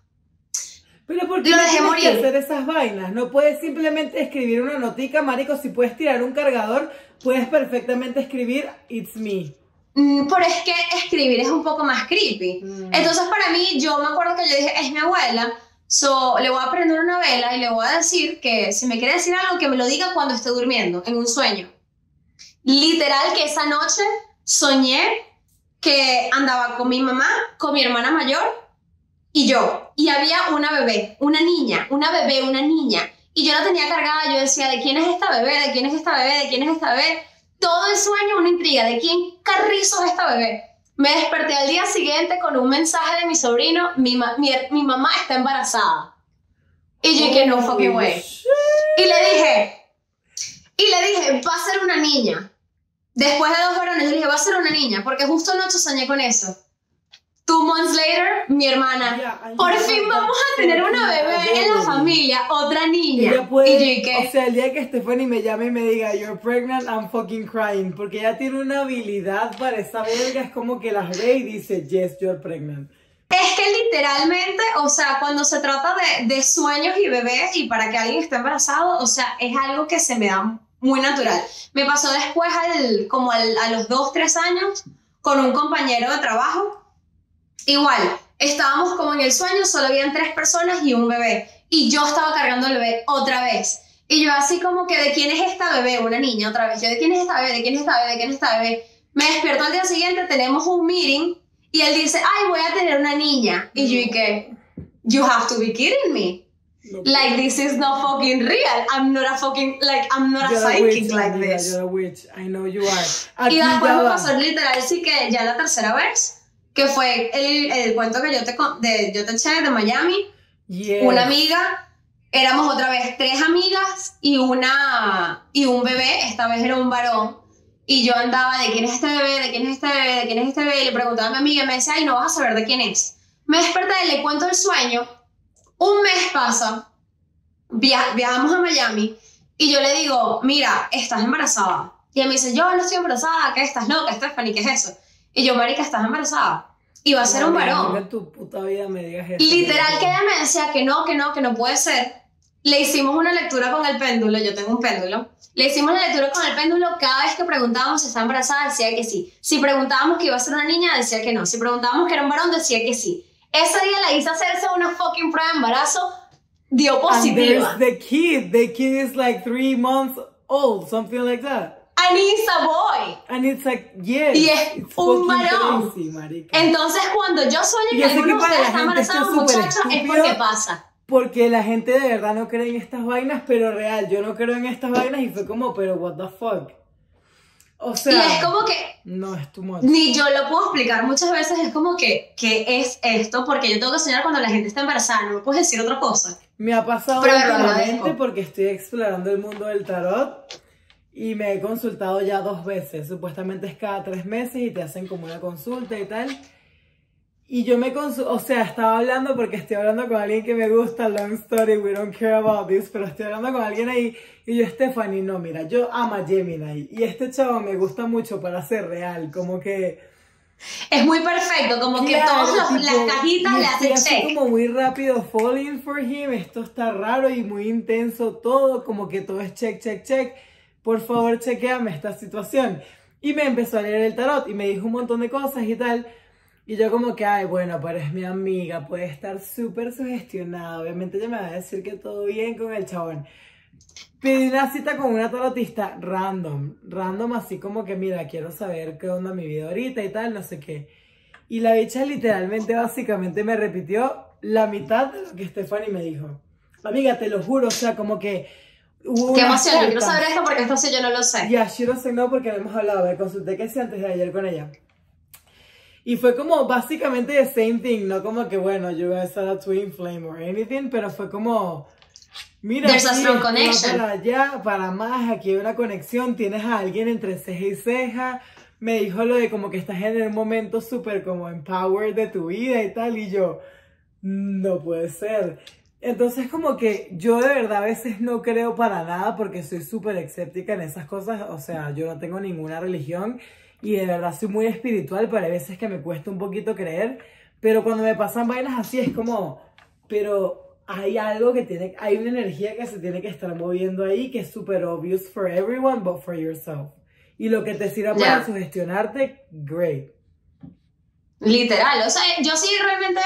pero ¿por qué no que hacer esas vainas? No puedes simplemente escribir una notica, marico, si puedes tirar un cargador, puedes perfectamente escribir It's me. Mm, pero es que escribir es un poco más creepy. Mm. Entonces para mí, yo me acuerdo que yo dije, es mi abuela, so le voy a prender una vela y le voy a decir que si me quiere decir algo, que me lo diga cuando esté durmiendo, en un sueño. Literal que esa noche soñé que andaba con mi mamá, con mi hermana mayor y yo. Y había una bebé, una niña, una bebé, una niña. Y yo la tenía cargada, yo decía, ¿de quién es esta bebé? ¿De quién es esta bebé? ¿De quién es esta bebé? Todo el sueño una intriga, ¿de quién carrizo es esta bebé? Me desperté al día siguiente con un mensaje de mi sobrino, mi, mi, mamá está embarazada. Y yo dije, no fucking way. Y le dije, y le dije, va a ser una niña. Después de dos varones, le dije, va a ser una niña, porque justo anoche soñé con eso. Two months later, mi hermana, por fin vamos a tener una bebé en la familia, otra niña. Puede, o sea, el día que Stephanie me llame y me diga, you're pregnant, I'm fucking crying, porque ella tiene una habilidad para esa verga, es como que las ve y dice, yes, you're pregnant. Es que literalmente, o sea, cuando se trata de, de sueños y bebés y para que alguien esté embarazado, o sea, es algo que se me da muy natural. Me pasó después, al, como al, a los dos, tres años, con un compañero de trabajo Igual, estábamos como en el sueño, solo habían tres personas y un bebé. Y yo estaba cargando el bebé otra vez. Y yo así como que, ¿de quién es esta bebé? Una niña otra vez. Yo, ¿de quién es esta bebé? ¿De quién es esta bebé? ¿De quién es esta bebé? Me despierto al día siguiente, tenemos un meeting y él dice, ay, voy a tener una niña. Y yo dije, you have to be kidding me. like this is not fucking real. I'm not a fucking like I'm not a psychic like this. You're a witch. I know you are. y después me pasó literal sí que ya la tercera vez que fue el, el cuento que yo te, de, yo te eché de Miami. Una amiga, éramos otra vez tres amigas y, una, y un bebé, esta vez era un varón. Y yo andaba de quién es este bebé, de quién es este bebé, de quién es este bebé. Y le preguntaba a mi amiga y me decía, ay, no vas a saber de quién es. Me desperté le cuento el sueño. Un mes pasa, viajamos a Miami y yo le digo, mira, estás embarazada. Y ella me dice, yo no estoy embarazada, ¿qué estás loca, Stephanie? ¿Qué es eso? Y yo, marica, estás embarazada. Y va a ser un varón. tu puta vida me digas eso, Literal que ella me decía que no, que no, que no puede ser. Le hicimos una lectura con el péndulo, yo tengo un péndulo. Le hicimos la lectura con el péndulo, cada vez que preguntábamos si estaba embarazada decía que sí. Si preguntábamos que iba a ser una niña, decía que no. Si preguntábamos que era un varón, decía que sí. Ese día la hice hacerse una fucking prueba de embarazo, dio positiva. And the kid, the kid is like three months old, something like that. And it's a boy. And it's like, yes. Y es un varón. Entonces, cuando yo sueño que alguno de ustedes está embarazado, muchacha, es porque pasa. Porque la gente de verdad no cree en estas vainas, pero real, yo no creo en estas vainas y fue como, pero what the fuck. O sea, y es como que. No, es tu. Ni yo lo puedo explicar. Muchas veces es como que, ¿qué es esto? Porque yo tengo que soñar cuando la gente está embarazada. No me puedes decir otra cosa. Me ha pasado últimamente porque estoy explorando el mundo del tarot y me he consultado ya dos veces. Supuestamente es cada tres meses y te hacen como una consulta y tal. Y yo me consu o sea, estaba hablando porque estoy hablando con alguien que me gusta, long story, we don't care about this, pero estoy hablando con alguien ahí y yo, Stephanie, no, mira, yo amo a Gemini y este chavo me gusta mucho para ser real, como que... Es muy perfecto, como que Claro, todas las- cajitas le hacen check. como muy rápido falling for him, esto está raro y muy intenso todo, como que todo es check, check, check. Por favor, chequeame esta situación. Y me empezó a leer el tarot y me dijo un montón de cosas y tal. Y yo como que, ay, bueno, pero es mi amiga, puede estar súper sugestionada. Obviamente ella me va a decir que todo bien con el chabón. Pedí una cita con una tarotista random, random así como que, mira, quiero saber qué onda mi vida ahorita y tal, no sé qué. Y la bicha literalmente, básicamente me repitió la mitad de lo que Stephanie me dijo. Amiga, te lo juro, o sea, como que Qué emoción, yo quiero saber esto porque esto sí yo no lo sé. ya, she doesn't know porque no hemos hablado, me consulté que sí antes de ayer con ella. Y fue como básicamente the same thing, no como que bueno, you guys are a twin flame or anything, pero fue como, mira, There's a connection. para allá, para más, aquí hay una conexión, tienes a alguien entre ceja y ceja. Me dijo lo de como que estás en un momento súper como empowered de tu vida y tal, y yo, no puede ser. Entonces como que yo de verdad a veces no creo para nada porque soy súper escéptica en esas cosas, o sea, yo no tengo ninguna religión y de verdad soy muy espiritual, pero hay veces que me cuesta un poquito creer, pero cuando me pasan vainas así es como, pero hay algo que tiene, hay una energía que se tiene que estar moviendo ahí que es súper obvious for everyone but for yourself. Y lo que te sirva para Ya. sugestionarte, great. Literal, o sea, yo sí realmente,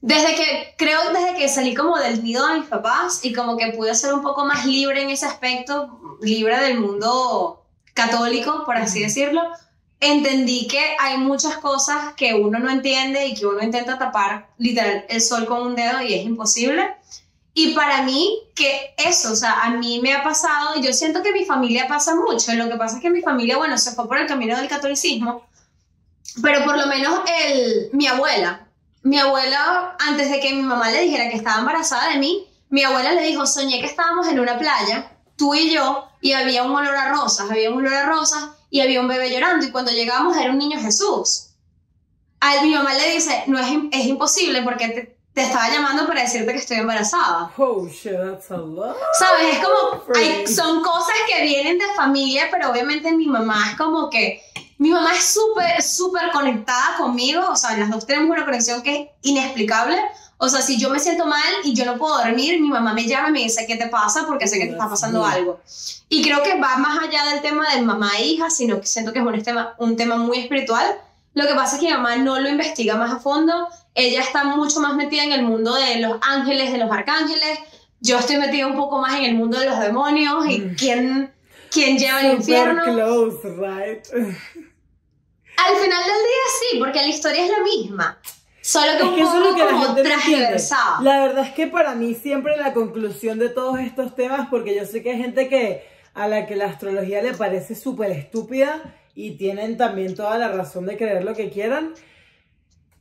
desde que, creo desde que salí como del nido de mis papás y como que pude ser un poco más libre en ese aspecto, libre del mundo católico, por así decirlo, entendí que hay muchas cosas que uno no entiende y que uno intenta tapar literal el sol con un dedo y es imposible. Y para mí, que eso, o sea, a mí me ha pasado, y yo siento que mi familia pasa mucho, lo que pasa es que mi familia, bueno, se fue por el camino del catolicismo, pero por lo menos el, mi abuela, mi abuela, antes de que mi mamá le dijera que estaba embarazada de mí, mi abuela le dijo, soñé que estábamos en una playa, tú y yo, y había un olor a rosas, había un olor a rosas, y había un bebé llorando, y cuando llegamos era un niño Jesús. A mi mamá le dice, no es, es imposible porque te, te estaba llamando para decirte que estoy embarazada. Oh shit, that's a lot. ¿Sabes? Es como, hay- son cosas que vienen de familia, pero obviamente mi mamá es como que, mi mamá es súper, súper conectada conmigo, o sea, las dos tenemos una conexión que es inexplicable. O sea, si yo me siento mal y yo no puedo dormir, mi mamá me llama y me dice, ¿qué te pasa? Porque sé que te está pasando algo. Y creo que va más allá del tema de mamá e hija, sino que siento que es un tema, un tema muy espiritual. Lo que pasa es que mi mamá no lo investiga más a fondo. Ella está mucho más metida en el mundo de los ángeles, de los arcángeles. Yo estoy metida un poco más en el mundo de los demonios y Mm. quién, quién lleva Super infierno. close, right? Al final del día sí, porque la historia es la misma. Solo que Es un que es lo poco que la como no transversada. La verdad es que para mí siempre la conclusión de todos estos temas, porque yo sé que hay gente que a la que la astrología le parece súper estúpida y tienen también toda la razón de creer lo que quieran,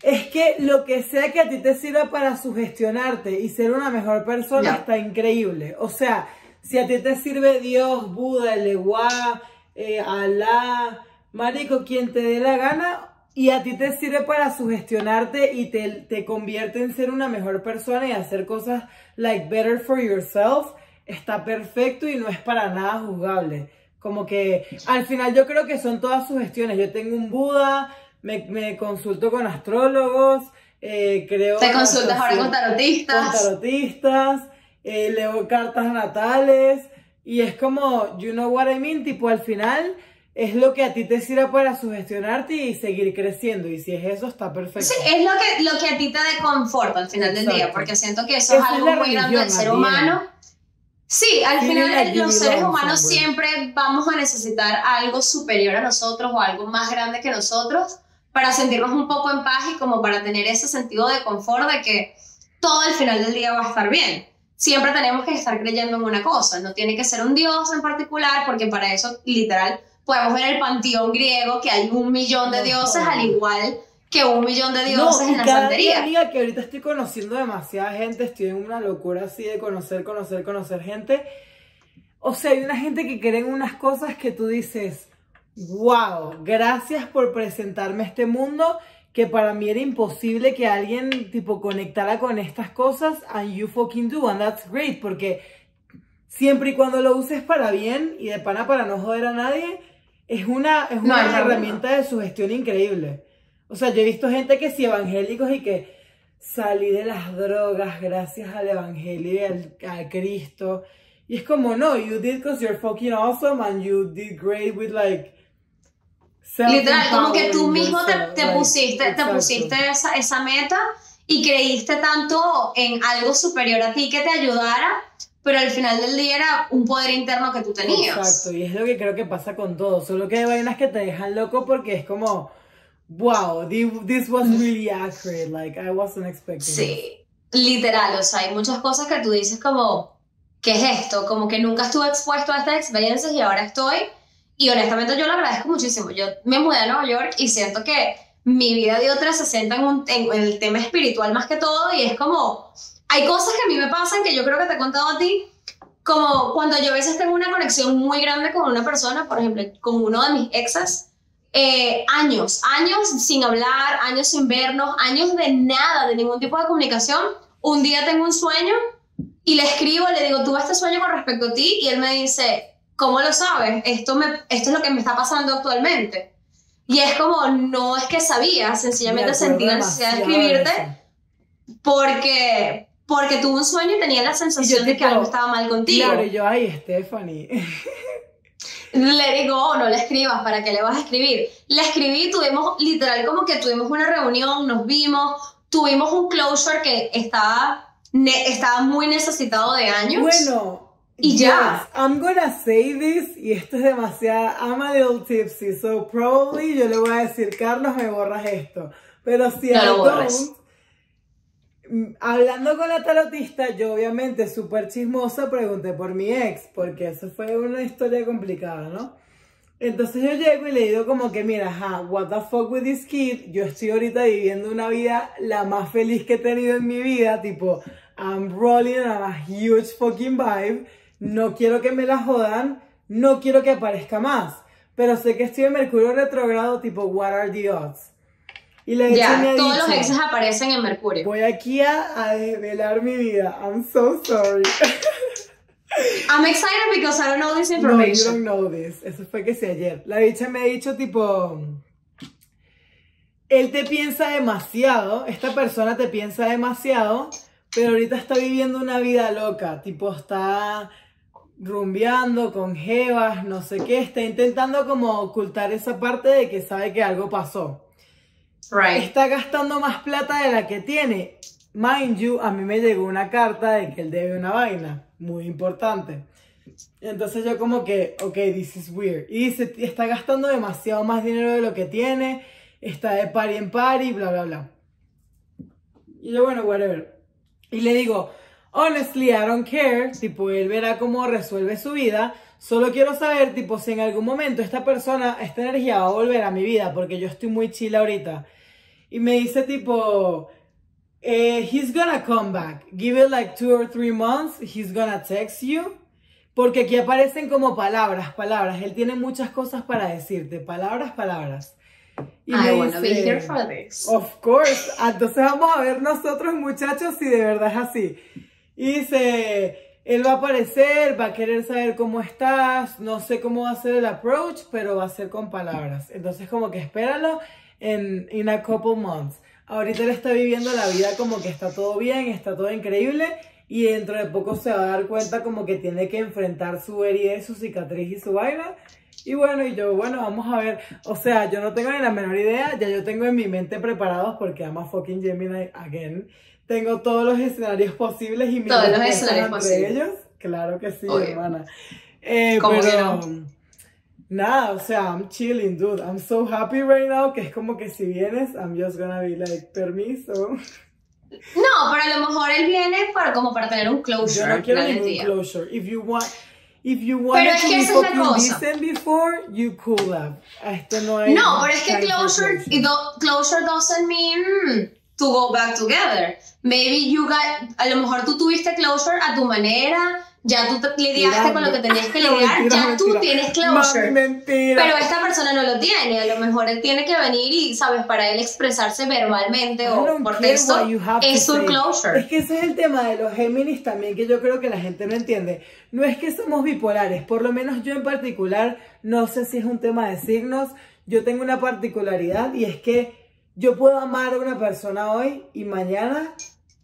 es que lo que sea que a ti te sirva para sugestionarte y ser una mejor persona Ya. está increíble. O sea, si a ti te sirve Dios, Buda, el eh, Alá, Marico, quien te dé la gana, y a ti te sirve para sugestionarte y te, te convierte en ser una mejor persona y hacer cosas like better for yourself, está perfecto y no es para nada juzgable. Como que al final yo creo que son todas sugestiones. Yo tengo un Buda, me, me consulto con astrólogos, eh, creo... Te consultas ahora con con tarotistas. Eh, leo cartas natales y es como, you know what I mean, tipo al final es lo que a ti te sirva para sugestionarte y seguir creciendo y si es eso está perfecto. Sí, es lo que, lo que a ti te dé confort al final del día, Exacto. porque siento que eso Esa es es algo la muy grande del ser humano. Sí, al final los seres humanos somewhere. siempre vamos a necesitar algo superior a nosotros o algo más grande que nosotros para sentirnos un poco en paz y como para tener ese sentido de confort de que todo al final del día va a estar bien. Siempre tenemos que estar creyendo en una cosa, no tiene que ser un dios en particular, porque para eso literal podemos ver el panteón griego que hay un millón de dioses al igual que un millón de dioses no, en la cada día, santería. amiga, que ahorita estoy conociendo demasiada gente, estoy en una locura así de conocer, conocer, conocer gente. O sea, hay una gente que cree en unas cosas que tú dices, wow, gracias por presentarme este mundo que para mí era imposible que alguien tipo conectara con estas cosas and you fucking do and that's great porque siempre y cuando lo uses para bien y de pana para no joder a nadie es una, es una No, herramienta de sugestión increíble. O sea, yo he visto gente que sí evangélicos y que salí de las drogas gracias al evangelio y al, a Cristo. Y es como, no, you did because you're fucking awesome and you did great with like Literal, como que tú mismo te, yourself, te like, pusiste, te pusiste esa, esa meta y creíste tanto en algo superior a ti que te ayudara, pero al final del día era un poder interno que tú tenías. Exacto, y es lo que creo que pasa con todo. Solo que hay vainas que te dejan loco porque es como, wow, thi- this was really accurate. Like, I wasn't expecting. this. Sí, literal, o sea, hay muchas cosas que tú dices como, ¿qué es esto? Como que nunca estuve expuesto a estas experiencias y ahora estoy. Y honestamente yo lo agradezco muchísimo. Yo me mudé a Nueva York y siento que mi vida dio 360 en, un, en, en el tema espiritual más que todo y es como, hay cosas que a mí me pasan que yo creo que te he contado a ti, como cuando yo a veces tengo una conexión muy grande con una persona, por ejemplo, con uno de mis exes, eh, años, años sin hablar, años sin vernos, años de nada, de ningún tipo de comunicación. Un día tengo un sueño y le escribo, le digo, tuve este sueño con respecto a ti y él me dice, ¿cómo lo sabes? Esto, me, esto es lo que me está pasando actualmente. Y es como, no es que sabía, sencillamente sentí la necesidad de escribirte eso. porque, porque tuve un sueño y tenía la sensación de que tipo, algo estaba mal contigo. Claro, y yo, ay, Stephanie. Le digo, no le escribas, ¿para qué le vas a escribir? Le escribí, tuvimos, literal, como que tuvimos una reunión, nos vimos, tuvimos un closure que estaba, ne- estaba muy necesitado de años. Bueno. Y ya. yes, I'm gonna say this, y esto es demasiado, I'm a little tipsy, so probably yo le voy a decir, Carlos, me borras esto. Pero si No I lo borres. don't, mm, hablando con la tarotista, yo obviamente súper chismosa pregunté por mi ex, porque eso fue una historia complicada, ¿no? Entonces yo llego y le digo como que, mira, ajá, what the fuck with this kid, yo estoy ahorita viviendo una vida la más feliz que he tenido en mi vida, tipo, I'm rolling on a huge fucking vibe, no quiero que me la jodan, no quiero que aparezca más, pero sé que estoy en Mercurio retrogrado, tipo, what are the odds? Y le ya, me ha todos los exes aparecen en Mercurio. voy aquí a, a desvelar mi vida, I'm so sorry. I'm excited because I don't know this No, you information. don't know this. Eso fue que sí ayer. La bicha me ha dicho tipo, él te piensa demasiado, esta persona te piensa demasiado, pero ahorita está viviendo una vida loca, tipo está rumbeando con jevas, no sé qué, está intentando como ocultar esa parte de que sabe que algo pasó. Right. Está gastando más plata de la que tiene. Mind you, a mí me llegó una carta de que él debe una vaina muy importante. Entonces yo como que, ok, this is weird. Y dice, está gastando demasiado más dinero de lo que tiene, está de party en party, bla, bla, bla. Y yo, bueno, whatever. Y le digo, honestly, I don't care, tipo, él verá cómo resuelve su vida. Solo quiero saber, tipo, si en algún momento esta persona, esta energía va a volver a mi vida, porque yo estoy muy chila ahorita. Y me dice, tipo, eh, he's gonna come back. Give it like two or three months, he's gonna text you. Porque aquí aparecen como palabras, palabras. Él tiene muchas cosas para decirte, palabras, palabras. Y I me wanna be dice, here for this. Of course. Entonces vamos a ver nosotros, muchachos, si de verdad es así. Y dice, él va a aparecer, va a querer saber cómo estás, no sé cómo va a ser el approach, pero va a ser con palabras. Entonces como que espéralo en in a couple months. Ahorita él está viviendo la vida como que está todo bien, está todo increíble y dentro de poco se va a dar cuenta como que tiene que enfrentar su herida su cicatriz y su vaina. Y bueno, y yo, bueno, vamos a ver. O sea, yo no tengo ni la menor idea. Ya yo tengo en mi mente preparados porque I'm a fucking Gemini again. Tengo todos los escenarios posibles y mis Todos los escenarios posibles. ellos. Claro que sí, Obvio. hermana. Eh, ¿Cómo que pero no? nada, o sea, I'm chilling, dude. I'm so happy right now que es como que si vienes, I'm just gonna be like, permiso. No, pero a lo mejor él viene para, como para tener un Yo closure no al quiero ningún día. closure. If you want, if you want es to que esa es la cosa. before, you. Esto no hay. No, pero es que closure, y do- closure doesn't mean to go back together. Maybe you got, a lo mejor tú tuviste closure a tu manera, ya tú te lidiaste con lo que tenías que lidiar, mentira, ya tú mentira. tienes Mami, closure. mentira. Pero esta persona no lo tiene, a lo mejor él tiene que venir y, ¿sabes? Para él expresarse verbalmente o por texto, es su closure. Es que ese es el tema de los Géminis también que yo creo que la gente no entiende. No es que somos bipolares, por lo menos yo en particular, no sé si es un tema de signos, yo tengo una particularidad y es que yo puedo amar a una persona hoy y mañana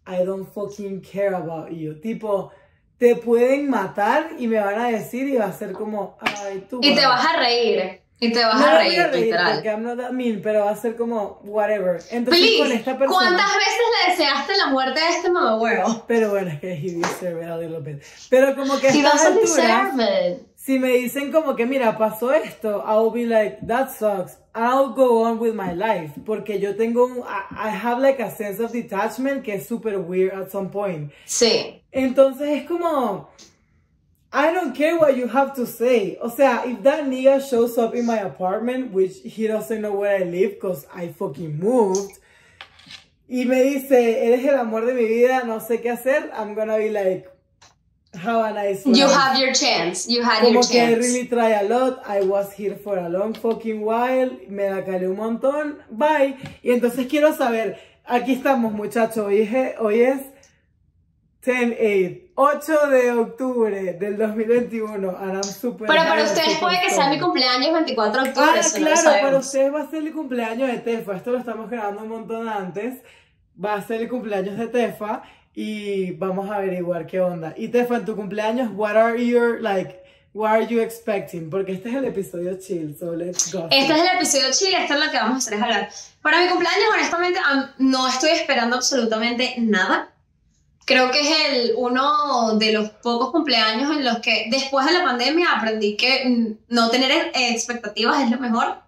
I don't fucking care about you. Tipo, te pueden matar y me van a decir y va a ser como, ay, tú. Y te vas a reír. Y te vas no a reír, a reír literal. porque I'm not that mean, pero va a ser como, whatever. Entonces con Please, esta persona... ¿cuántas veces le deseaste la muerte a este mamahuevo? Pero bueno, es que he deserve it a little bit. Pero como que He doesn't alturas, deserve it. Si me dicen como que mira, pasó esto, I'll be like, that sucks. I'll go on with my life. Porque yo tengo un, I, I have like a sense of detachment que es super weird at some point. Sí. Entonces es como, I don't care what you have to say. O sea, if that nigga shows up in my apartment, which he doesn't know where I live because I fucking moved, y me dice, eres el amor de mi vida, no sé qué hacer, I'm gonna be like, have a nice You have your chance. You had Como your que I chance. really try a lot, I was here for a long fucking while, me la calé un montón, bye. Y entonces quiero saber, aquí estamos muchachos, hoy es, hoy es 10-8, 8 de octubre del 2021, and I'm super Pero para ustedes puede que sea mi cumpleaños 24 de octubre. Ah, eso no claro, para ustedes va a ser el cumpleaños de Tefa. Esto lo estamos grabando un montón antes. Va a ser el cumpleaños de Tefa y vamos a averiguar qué onda. Y Tefa, en tu cumpleaños, what are your like, what are you expecting? Porque este es el episodio chill, so let's go. Este es el episodio chile, esto es lo que vamos a hacer es hablar. Para mi cumpleaños, honestamente, am- no estoy esperando absolutamente nada. Creo que es el uno de los pocos cumpleaños en los que después de la pandemia aprendí que mm, no tener e- expectativas es lo mejor.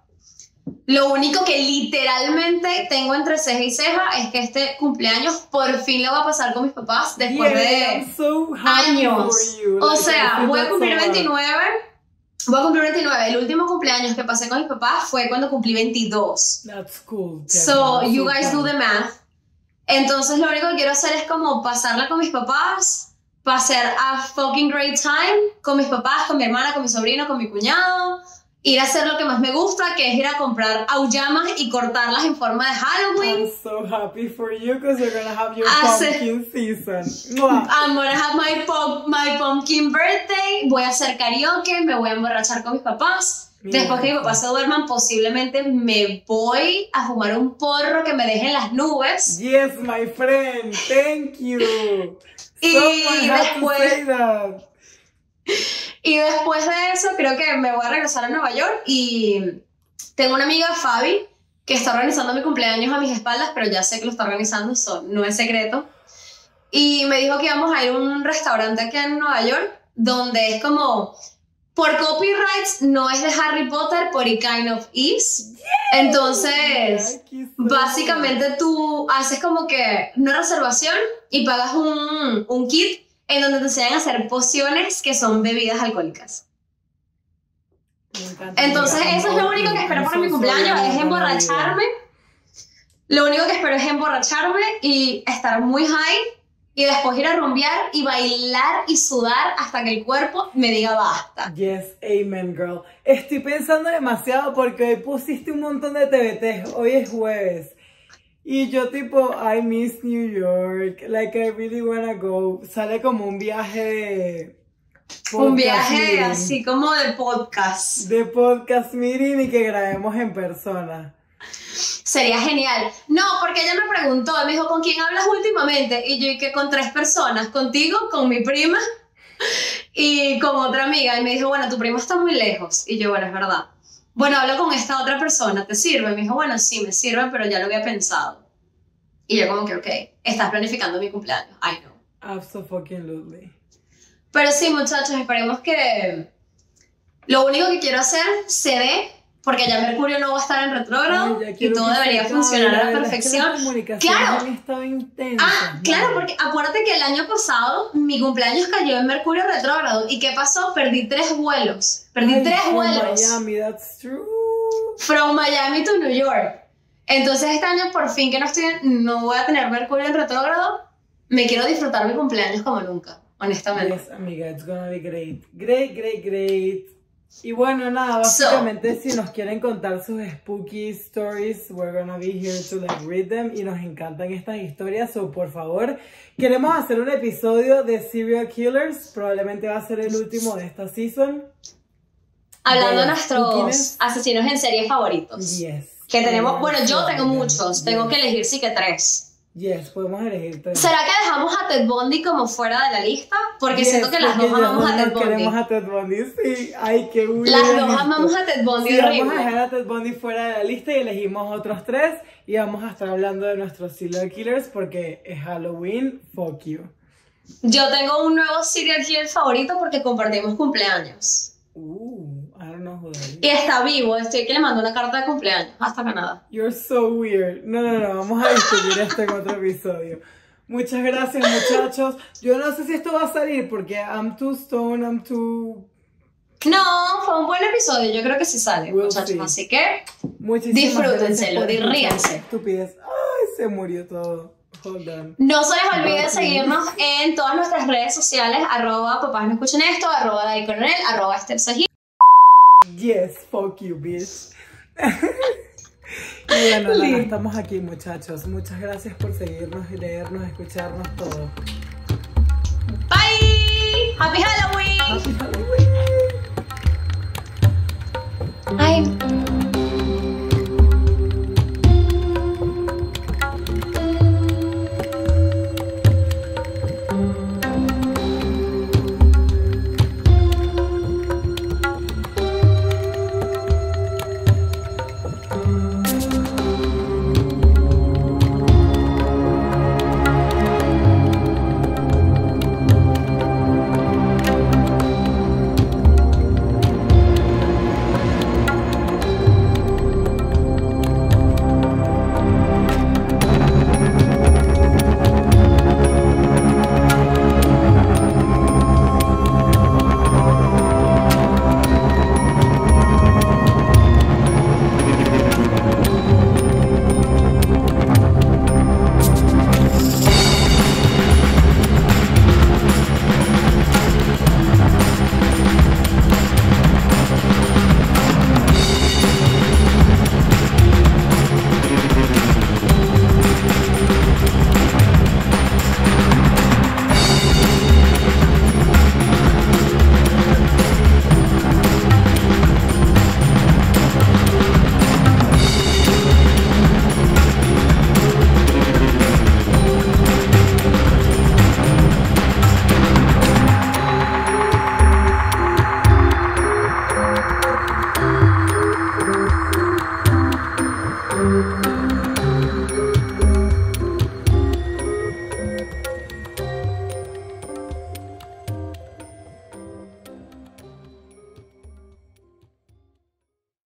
Lo único que literalmente tengo entre ceja y ceja es que este cumpleaños por fin lo va a pasar con mis papás después Yeah, de so años. O sea, voy a cumplir so hard. 29. Voy a cumplir 29. El último cumpleaños que pasé con mis papás fue cuando cumplí 22. That's cool. So, you guys do the math. Entonces, lo único que quiero hacer es como pasarla con mis papás, pasar a fucking great time con mis papás, con mi hermana, con mi sobrino, con mi cuñado, ir a hacer lo que más me gusta, que es ir a comprar auyamas y cortarlas en forma de Halloween. I'm so happy for you because you're gonna have your Hace- pumpkin season. Mwah. I'm gonna have my, pop, my pumpkin birthday. Voy a hacer karaoke, me voy a emborrachar con mis papás. Mira. Después que mis papás se duerman, posiblemente me voy a fumar un porro que me deje en las nubes. Yes, my friend. Thank you. Y Someone después- say that. Y después de eso, creo que me voy a regresar a Nueva York y tengo una amiga, Fabi, que está organizando mi cumpleaños a mis espaldas, pero ya sé que lo está organizando, so no es secreto. Y me dijo que íbamos a ir a un restaurante aquí en Nueva York, donde es como, por copyrights, no es de Harry Potter, but it kind of is. Entonces, básicamente tú haces como que una reservación y pagas un, un kit en donde te enseñan a hacer pociones que son bebidas alcohólicas. Me encanta. Entonces, Mira, eso es lo único que espero para mi cumpleaños, es emborracharme. Lo único que espero es emborracharme y estar muy high y después ir a rumbear y bailar y sudar hasta que el cuerpo me diga basta. Yes, amen, girl. Estoy pensando demasiado porque hoy pusiste un montón de TBT. Hoy es jueves. Y yo tipo, I miss New York. Like, I really wanna go. Sale como un viaje. Un viaje meeting. así como de podcast. De podcast meeting y que grabemos en persona. Sería genial. No, porque ella me preguntó, me dijo, ¿con quién hablas últimamente? Y yo, que con tres personas, contigo, con mi prima y con otra amiga. Y me dijo, bueno, tu prima está muy lejos. Y yo, bueno, es verdad. Bueno, hablo con esta otra persona, ¿te sirve? Me dijo, bueno, sí, me sirve, pero ya lo había pensado. Y yo como que, ok, estás planificando mi cumpleaños. I know. Absolutely. Pero sí, muchachos, esperemos que lo único que quiero hacer se dé, porque ya Mercurio no va a estar en retrógrado y todo debería funcionar a la verdad es que perfección. Claro. Ah, claro, porque acuérdate que el año pasado mi cumpleaños cayó en Mercurio retrógrado. ¿Y qué pasó? Perdí tres vuelos. Perdí Ay, tres from vuelos. Miami, that's true. From Miami to New York. Entonces este año por fin que no, estoy, no voy a tener Mercurio en retrógrado, me quiero disfrutar mi cumpleaños como nunca, honestamente. Yes, amiga, it's gonna be great. Great, great, great. Y bueno, nada, básicamente si nos quieren contar sus spooky stories, we're gonna be here to like read them y nos encantan estas historias, so por favor, queremos hacer un episodio de serial killers, probablemente va a ser el último de esta season. Hablando de nuestros asesinos en serie favoritos. Yes. Que tenemos, bueno, yo tengo muchos, tengo que elegir sí que tres. Yes, podemos elegir tres. ¿Será que dejamos a Ted Bundy como fuera de la lista? Porque Yes, siento que las dos amamos a Ted Bundy. queremos a Ted Bundy, sí. Ay, qué weird Las dos amamos a Ted Bundy Sí, vamos a horrible. dejar a Ted Bundy fuera de la lista y elegimos otros tres y vamos a estar hablando de nuestros serial killers porque es Halloween, fuck you. Yo tengo un nuevo serial killer favorito porque compartimos cumpleaños. Uh, I don't know who that is. Y está vivo, estoy que le mando una carta de cumpleaños hasta Canadá. You're so weird. No, no, no, vamos a discutir esto en otro episodio. Muchas gracias, muchachos. Yo no sé si esto va a salir porque I'm too stoned, I'm too... No, fue un buen episodio, yo creo que sí sale, We'll muchachos. see. Así que Muchísimas Disfrútenselo, ríanse. Estupidez. Ay, se murió todo. Hold on. no se les olvide seguirnos en todas nuestras redes sociales, arroba papás no escuchen esto, arroba Dai Coronel, arroba Esther. Yes, fuck you, bitch. y bueno, nada, estamos aquí, muchachos. Muchas gracias por seguirnos y leernos, escucharnos todo. Bye! Happy Halloween! Happy Halloween. Ay,